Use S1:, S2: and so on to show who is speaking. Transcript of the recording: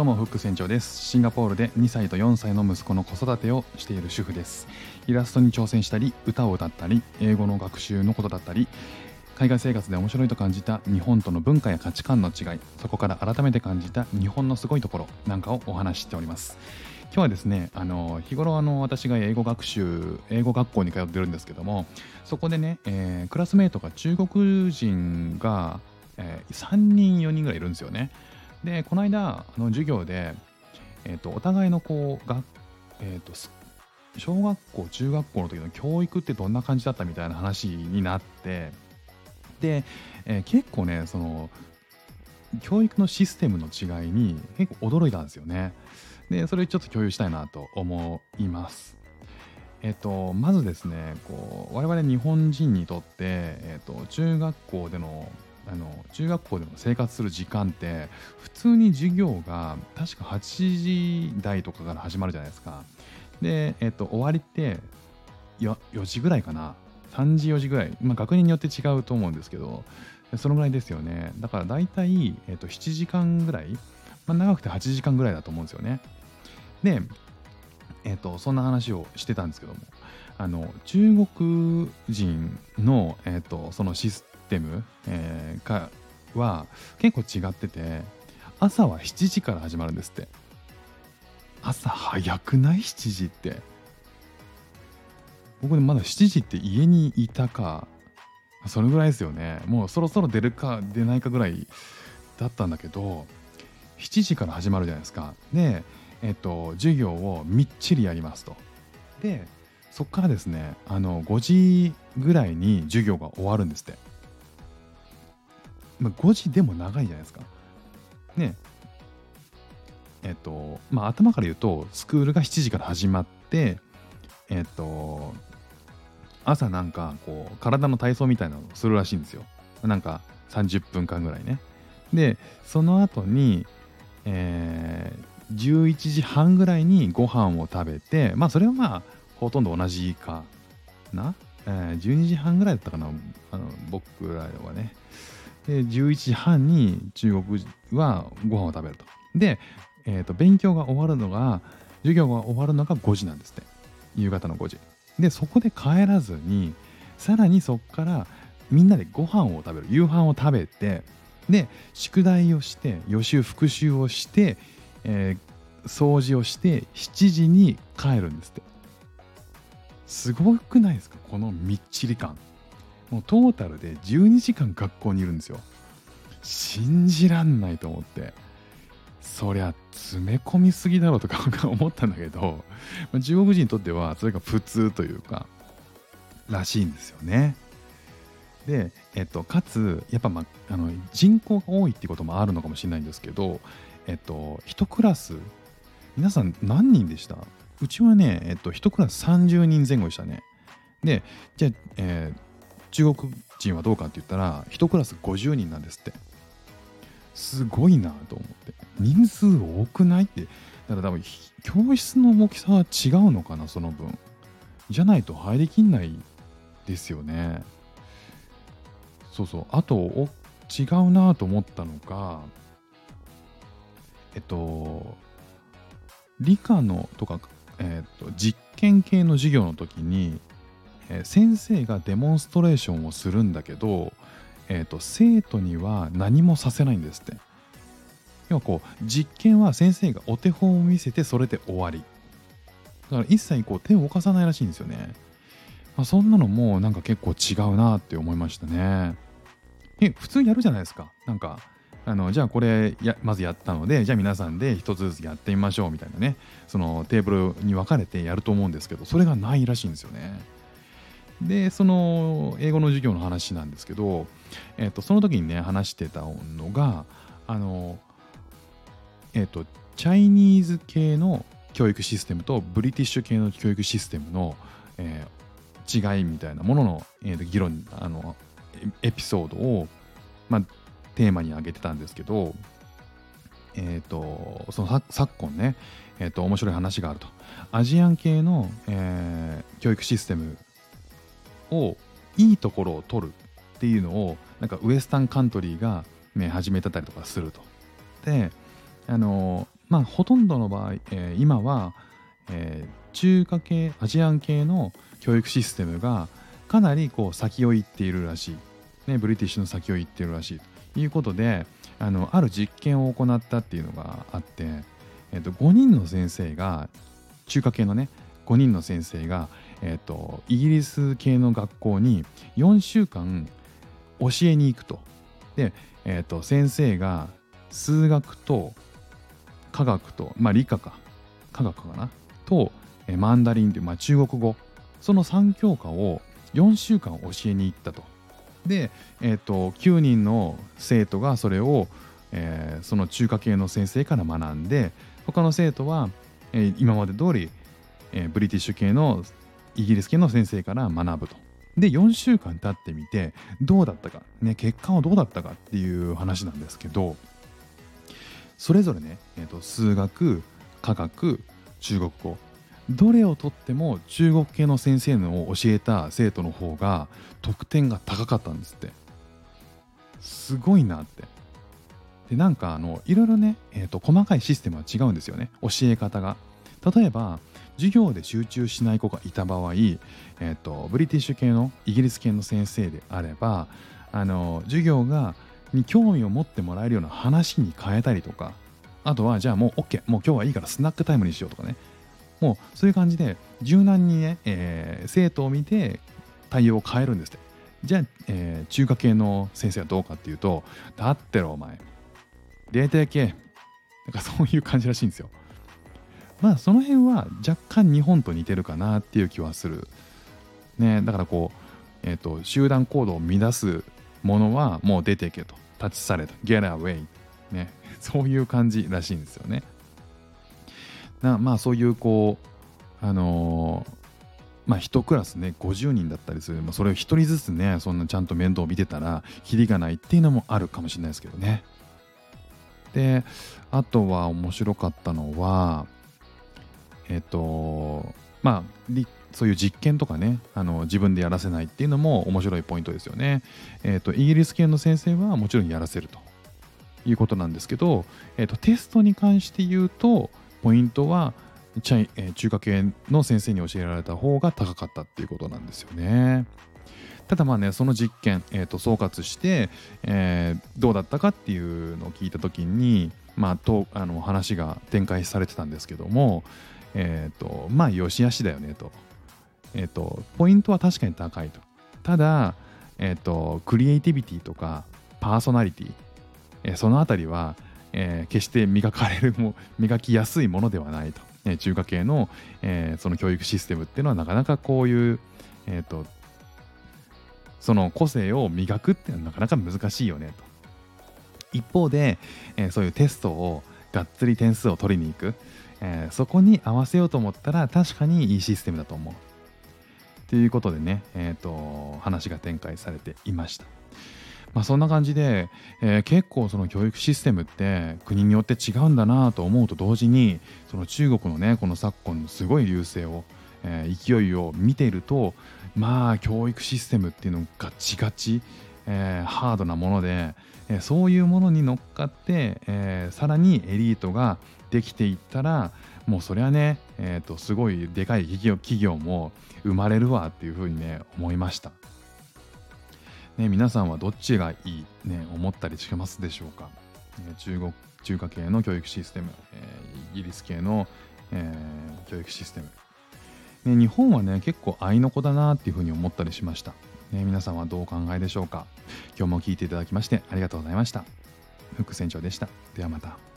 S1: どうもフック船長です。シンガポールで2歳と4歳の息子の子育てをしている主婦です。イラストに挑戦したり歌を歌ったり英語の学習のことだったり海外生活で面白いと感じた日本との文化や価値観の違いそこから改めて感じた日本のすごいところなんかをお話ししております。今日はですねあの日頃あの私が英語学習英語学校に通ってるんですけどもそこでね、えー、クラスメートが中国人が、えー、3人4人ぐらいいるんですよね。でこの間あの授業で、えーと、お互いのこうが、えーと、小学校中学校の時の教育ってどんな感じだったみたいな話になってで、えー、結構ねその教育のシステムの違いに結構驚いたんですよね。でそれちょっと共有したいなと思います。えっと、まずですねこう我々日本人にとって、えっと、中学校でのあの中学校でも生活する時間って普通に授業が確か8時台とかから始まるじゃないですか。で、えっと、終わりって4時ぐらいかな。3時4時ぐらい、まあ、学年によって違うと思うんですけどそのぐらいですよね。だから大体、えっと、7時間ぐらい、まあ、長くて8時間ぐらいだと思うんですよね。で、えっと、そんな話をしてたんですけども。あの中国人の、えっと、そのシステム、えー、かは結構違ってて朝は7時から始まるんですって。朝早くない？7時って。僕でまだ7時って家にいたか。それぐらいですよね。もうそろそろ出るか出ないかぐらいだったんだけど7時から始まるじゃないですか。でえっと授業をみっちりやりますと。でそっからですねあの5時ぐらいに授業が終わるんですって。まあ、5時でも長いじゃないですか。ねえっとまあ頭から言うとスクールが7時から始まってえっと朝なんかこう体の体操みたいなのをするらしいんですよ。なんか30分間ぐらいね。でその後に、えー、11時半ぐらいにご飯を食べてまあそれはまあほとんど同じかな、えー、12時半ぐらいだったかなあの僕らはねで11時半に中国はご飯を食べると。で、えー、と勉強が終わるのが授業が終わるのが5時なんですって。夕方の5時。でそこで帰らずにさらにそこからみんなでご飯を食べる。夕飯を食べてで宿題をして予習復習をして、えー、掃除をして7時に帰るんですって。すごくないですか？このみっちり感。もうトータルで12時間学校にいるんですよ。信じらんないと思って。そりゃ詰め込みすぎだろうとか思ったんだけど、中国人にとってはそれが普通というか、らしいんですよね。で、えっと、かつ、やっぱ、まあの人口が多いっていこともあるのかもしれないんですけど、えっと、1クラス、皆さん何人でした？うちはね、えっと、1クラス30人前後でしたね。で、じゃあ、えー中国人はどうかって言ったら1クラス50人なんですって。すごいなと思って。人数多くないって。だから多分教室の大きさは違うのかなその分。じゃないと入りきんないですよね。そうそう。あとお違うなと思ったのがえっと理科のとか、えっと、実験系の授業の時にえ先生がデモンストレーションをするんだけど、えーと、生徒には何もさせないんですって。要はこう実験は先生がお手本を見せてそれで終わり。だから一切こう手を動かさないらしいんですよね。まあ、そんなのもなんか結構違うなって思いましたね。え普通やるじゃないですか。なんかあのじゃあこれやまずやったのでじゃあ皆さんで一つずつやってみましょうみたいなねそのテーブルに分かれてやると思うんですけどそれがないらしいんですよね。でその英語の授業の話なんですけど、えー、とその時にね話してたのがあのえっ、ー、とチャイニーズ系の教育システムとブリティッシュ系の教育システムの、えー、違いみたいなものの、えー、と議論あのエピソードを、まあ、テーマに挙げてたんですけどえっ、ー、とその昨今ね、えー、と面白い話があると。アジアン系の、えー、教育システムをいいところを取るっていうのをなんかウエスタンカントリーが、ね、始めてたりとかすると。であのまあほとんどの場合、えー、今は、えー、中華系アジアン系の教育システムがかなりこう先を行っているらしい、ね、ブリティッシュの先を行っているらしいということであのある実験を行ったっていうのがあって、えー、と5人の先生が中華系のね5人の先生が、えーと、イギリス系の学校に4週間教えに行くと。で、えーと、先生が数学と科学と、まあ理科か、科学かな、と、えー、マンダリンという、まあ、中国語、その3教科を4週間教えに行ったと。で、えーと、9人の生徒がそれを、えー、その中華系の先生から学んで他の生徒は、えー、今まで通り、えー、ブリティッシュ系のイギリス系の先生から学ぶと。で4週間経ってみてどうだったか、ね、結果はどうだったかっていう話なんですけどそれぞれね、えーと数学科学中国語。どれをとっても中国系の先生のを教えた生徒の方が得点が高かったんですって。すごいなって。でなんかあのいろいろね、えーと、細かいシステムは違うんですよね。教え方が。例えば授業で集中しない子がいた場合、えーと、ブリティッシュ系のイギリス系の先生であればあの授業がに興味を持ってもらえるような話に変えたりとかあとはじゃあもう OK もう今日はいいからスナックタイムにしようとかね。もうそういう感じで柔軟にね、えー、生徒を見て対応を変えるんですって。じゃあ、えー、中華系の先生はどうかっていうとだってろお前出てけなんかそういう感じらしいんですよ。まあその辺は若干日本と似てるかなっていう気はする。ねだからこうえっ、ー、と集団行動を乱すものはもう出てけと。立ち去れと。Get away ね。そういう感じらしいんですよね。なまあそういうこうあのー、まあ1クラスね50人だったりする、まあ、それを1人ずつねそんなちゃんと面倒を見てたらキリがないっていうのもあるかもしれないですけどね。であとは面白かったのはえっ、とまあそういう実験とかねあの自分でやらせないっていうのも面白いポイントですよね。えっ、とイギリス系の先生はもちろんやらせるということなんですけど、えっ、とテストに関して言うとポイントは中華系の先生に教えられた方が高かったっていうことなんですよね。ただまあねその実験、えー、と総括して、えー、どうだったかっていうのを聞いた時にまあとあの話が展開されてたんですけどもえっ、ー、とまあよしあしだよねと,、えーと、ポイントは確かに高いと。ただ、えーと、クリエイティビティとかパーソナリティ、え、そのあたりはえ、決して磨かれるも磨きやすいものではないと、え、中華系の、え、その教育システムっていうのはなかなかこういう、えーと、その個性を磨くっていうのはなかなか難しいよねと。一方で、え、そういうテストをがっつり点数を取りに行く、えー、そこに合わせようと思ったら確かにいいシステムだと思うということでね、えーと話が展開されていました。まあ、そんな感じで、えー、結構その教育システムって国によって違うんだなと思うと同時にその中国のねこの昨今のすごい優勢を、えー、勢いを見ているとまあ教育システムっていうのがガチガチ、えー、ハードなもので、え、そういうものに乗っかって、えー、さらにエリートができていったらもうそれはね、えーと、すごいでかい企業企業も生まれるわっていうふうにね思いました。ね、皆さんはどっちがいい、ね、思ったりしますでしょうか、え中国中華系の教育システム、え、イギリス系の、えー、教育システム、ね、日本はね結構愛の子だなっていうふうに思ったりしました、ね、皆さんはどうお考えでしょうか？今日も聞いていただきましてありがとうございました。フック船長でした。ではまた。